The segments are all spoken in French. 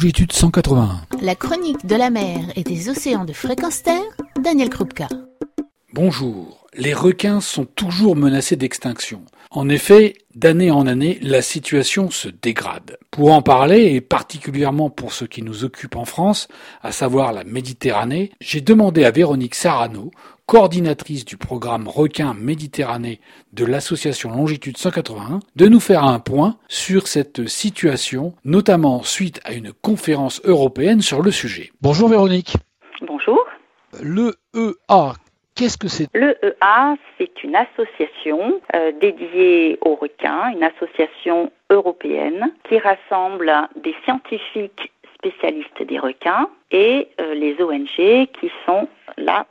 longitude 181. La chronique de la mer et des océans de fréquence terre, Daniel Krupka. Bonjour. Les requins sont toujours menacés d'extinction. En effet, d'année en année, la situation se dégrade. Pour en parler, et particulièrement pour ce qui nous occupe en France, à savoir la Méditerranée, j'ai demandé à Véronique Sarano, coordinatrice du programme Requin Méditerranée de l'association Longitude 181, de nous faire un point sur cette situation, notamment suite à une conférence européenne sur le sujet. Bonjour Véronique. Bonjour. Le EA, qu'est-ce EA, c'est une association euh, dédiée aux requins, une association européenne qui rassemble des scientifiques spécialistes des requins et euh, les ONG qui sont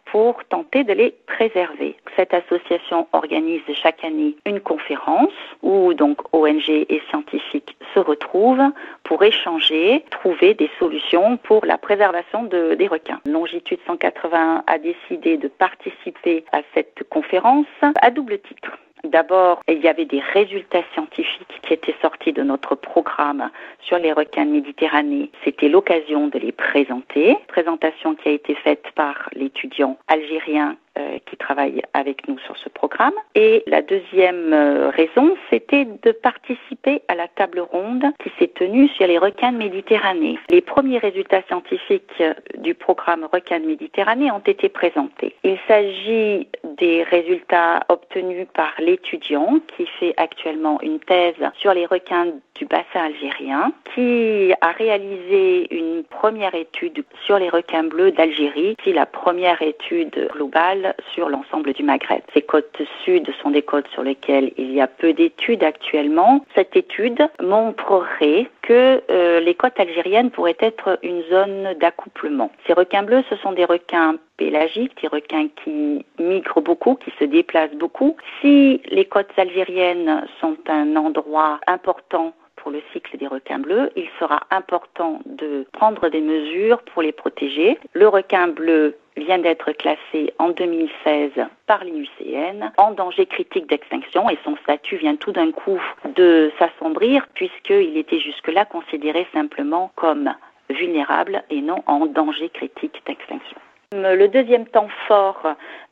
pour tenter de les préserver. Cette association organise chaque année une conférence où donc ONG et scientifiques se retrouvent pour échanger, trouver des solutions pour la préservation de, des requins. Longitude 180 a décidé de participer à cette conférence à double titre. D'abord, il y avait des résultats scientifiques qui étaient sortis de notre programme sur les requins de. C'était l'occasion de les présenter. Présentation qui a été faite par l'étudiant algérien qui travaille avec nous sur ce programme. Et la deuxième euh, raison, c'était de participer à la table ronde qui s'est tenue sur les requins de Méditerranée. Les premiers résultats scientifiques euh, du programme requins de Méditerranée ont été présentés. Il s'agit des résultats obtenus par l'étudiant qui fait actuellement une thèse sur les requins du bassin algérien, qui a réalisé une première étude sur les requins bleus d'Algérie, qui est la première étude globale sur l'ensemble du Maghreb. Ces côtes sud sont des côtes sur lesquelles il y a peu d'études actuellement. Cette étude montrerait que euh, les côtes algériennes pourraient être une zone d'accouplement. Ces requins bleus, ce sont des requins pélagiques, des requins qui migrent beaucoup, qui se déplacent beaucoup. Si les côtes algériennes sont un endroit important pour le cycle des requins bleus, il sera important de prendre des mesures pour les protéger. Le requin bleu vient d'être classé en 2016 par l'IUCN en danger critique d'extinction et son statut vient tout d'un coup de s'assombrir puisqu'il était jusque-là considéré simplement comme vulnérable et non en danger critique d'extinction. Le deuxième temps fort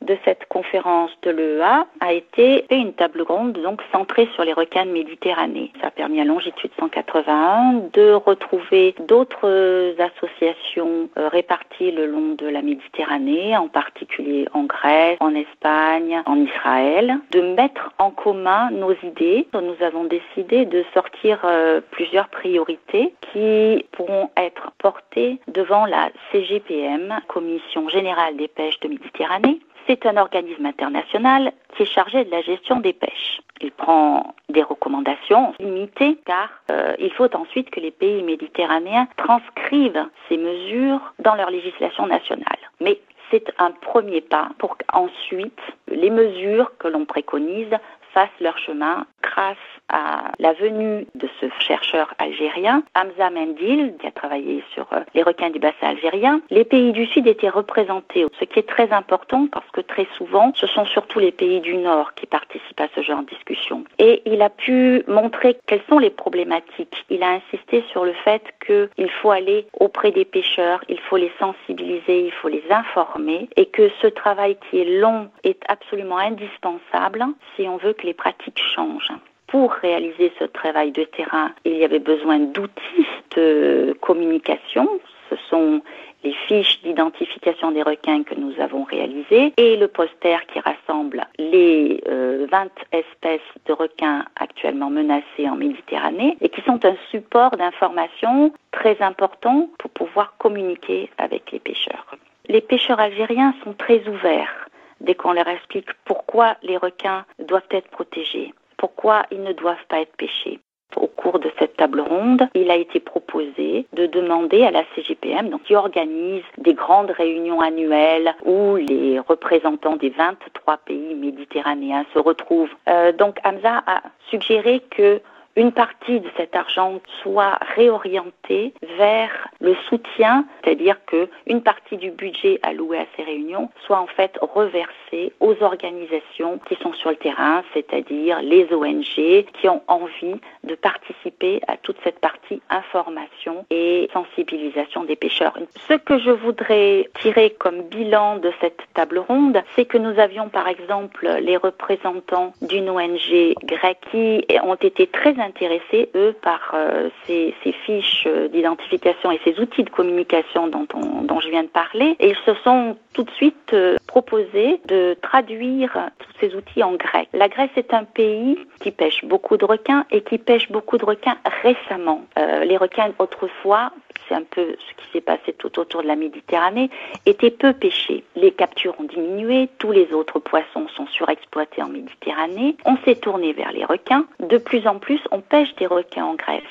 de cette conférence de l'EEA a été une table ronde donc centrée sur les requins de Méditerranée. Ça a permis à Longitude 181 de retrouver d'autres associations euh, réparties le long de la Méditerranée, en particulier en Grèce, en Espagne, en Israël, de mettre en commun nos idées. Nous avons décidé de sortir euh, plusieurs priorités qui pourront être portées devant la CGPM, Commission générale des pêches de Méditerranée. C'est un organisme international qui est chargé de la gestion des pêches. Il prend des recommandations limitées car euh, il faut ensuite que les pays méditerranéens transcrivent ces mesures dans leur législation nationale. Mais c'est un premier pas pour qu'ensuite les mesures que l'on préconise fassent leur chemin grâce à la venue de ce chercheur algérien, Hamza Mendil, qui a travaillé sur euh, les requins du bassin algérien, les pays du Sud étaient représentés, ce qui est très important parce que très souvent, ce sont surtout les pays du Nord qui participent à ce genre de discussion. Et il a pu montrer quelles sont les problématiques. Il a insisté sur le fait qu'il faut aller auprès des pêcheurs, il faut les sensibiliser, il faut les informer et que ce travail qui est long est absolument indispensable si on veut que les pratiques changent pour réaliser ce travail de terrain, il y avait besoin d'outils de communication. Ce sont les fiches d'identification des requins que nous avons réalisées et le poster qui rassemble les 20 euh, espèces de requins actuellement menacées en Méditerranée et qui sont un support d'information très important pour pouvoir communiquer avec les pêcheurs. Les pêcheurs algériens sont très ouverts dès qu'on leur explique pourquoi les requins doivent être protégés pourquoi ils ne doivent pas être pêchés. Au cours de cette table ronde, il a été proposé de demander à la CGPM, donc qui organise des grandes réunions annuelles où les représentants des 23 pays méditerranéens se retrouvent. Euh, donc Hamza a suggéré que une partie de cet argent soit réorientée vers le soutien, c'est-à-dire que une partie du budget alloué à ces réunions soit en fait reversée aux organisations qui sont sur le terrain, c'est-à-dire les ONG qui ont envie de participer à toute cette partie information et sensibilisation des pêcheurs. Ce que je voudrais tirer comme bilan de cette table ronde, c'est que nous avions par exemple les représentants d'une ONG grecque qui ont été très intéressés, eux, par euh, ces, fiches d'identification et ces outils de communication dont, je viens de parler. Et ils se sont tout de suite euh, proposé de traduire tous ces outils en grec. La Grèce est un pays qui pêche beaucoup de requins et qui pêche beaucoup de requins récemment. Euh, les requins autrefois c'est un peu ce qui s'est passé tout autour de la Méditerranée, étaient peu pêchés. Les captures ont diminué, tous les autres poissons sont surexploités en Méditerranée. On s'est tourné vers les requins. De plus en plus, on pêche des requins en Grèce.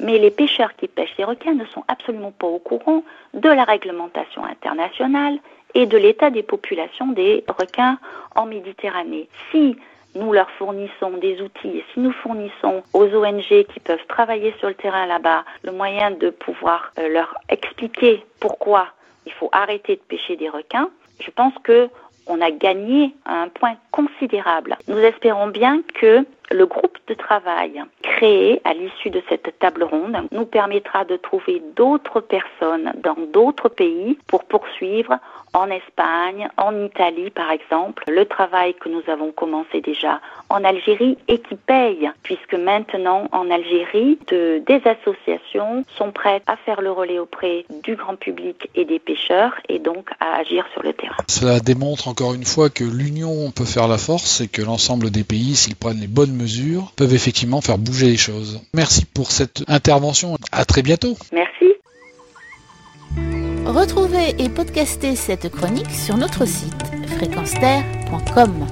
Mais les pêcheurs qui pêchent des requins ne sont absolument pas au courant de la réglementation internationale et de l'état des populations des requins en Méditerranée. Si nous leur fournissons des outils et si nous fournissons aux ONG qui peuvent travailler sur le terrain là-bas le moyen de pouvoir euh, leur expliquer pourquoi il faut arrêter de pêcher des requins, je pense que on a gagné un point considérable. Nous espérons bien que le groupe de travail créé à l'issue de cette table ronde nous permettra de trouver d'autres personnes dans d'autres pays pour poursuivre en Espagne, en Italie par exemple, le travail que nous avons commencé déjà en Algérie et qui paye, puisque maintenant en Algérie, de, des associations sont prêtes à faire le relais auprès du grand public et des pêcheurs et donc à agir sur le terrain. Cela démontre encore une fois que l'union peut faire la force et que l'ensemble des pays, s'ils prennent les bonnes mesures, peuvent effectivement faire bouger les choses. Merci pour cette intervention. À très bientôt. Merci. Retrouvez et podcastez cette chronique sur notre site fréquenceterre.com.